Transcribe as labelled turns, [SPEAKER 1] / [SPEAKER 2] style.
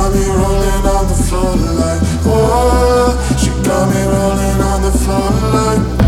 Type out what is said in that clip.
[SPEAKER 1] got me rolling on the floor like, oh, she got me rolling on the floor like.